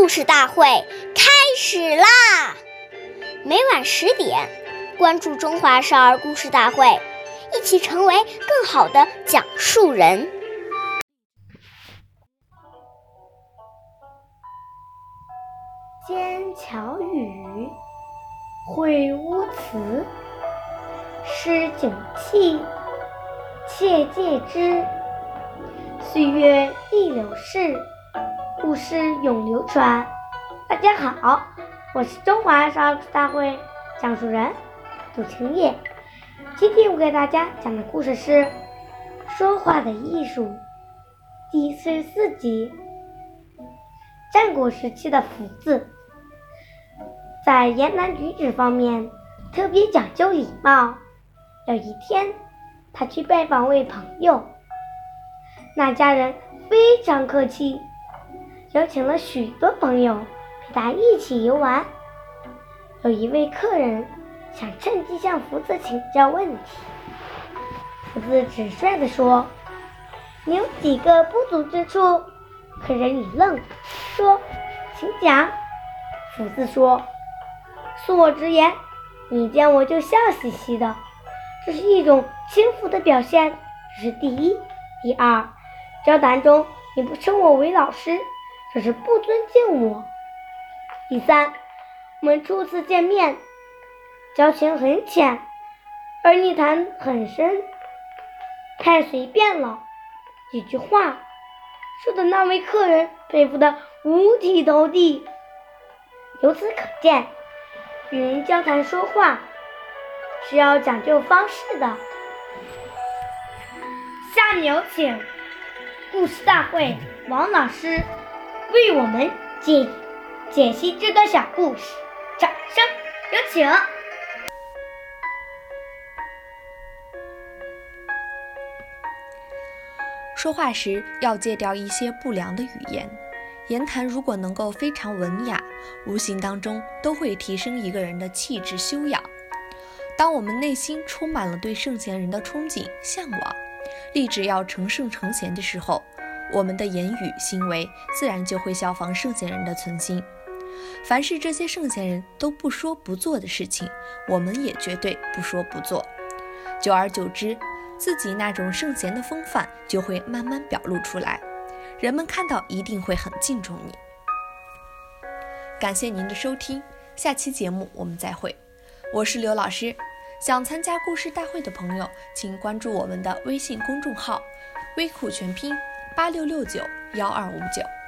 故事大会开始啦！每晚十点，关注《中华少儿故事大会》，一起成为更好的讲述人。笺桥雨，会污词。诗酒气，切戒之。岁月易流逝。故事永流传。大家好，我是中华少儿大会讲述人杜青叶。今天我给大家讲的故事是《说话的艺术》第四十四集。战国时期的福字，在言谈举止方面特别讲究礼貌。有一天，他去拜访位朋友，那家人非常客气。邀请了许多朋友陪他一起游玩。有一位客人想趁机向福子请教问题，福子直率地说：“你有几个不足之处？”客人一愣，说：“请讲。”福子说：“恕我直言，你见我就笑嘻嘻的，这是一种轻浮的表现，这是第一。第二，交谈中你不称我为老师。”这是不尊敬我。第三，我们初次见面，交情很浅，而你谈很深，太随便了。几句话，说的那位客人佩服的五体投地。由此可见，与人交谈说话是要讲究方式的。下面有请故事大会王老师。为我们解解析这个小故事，掌声有请。说话时要戒掉一些不良的语言，言谈如果能够非常文雅，无形当中都会提升一个人的气质修养。当我们内心充满了对圣贤人的憧憬、向往，立志要成圣成贤的时候。我们的言语行为自然就会效仿圣贤人的存心。凡是这些圣贤人都不说不做的事情，我们也绝对不说不做。久而久之，自己那种圣贤的风范就会慢慢表露出来，人们看到一定会很敬重你。感谢您的收听，下期节目我们再会。我是刘老师，想参加故事大会的朋友，请关注我们的微信公众号“微库全拼”。八六六九幺二五九。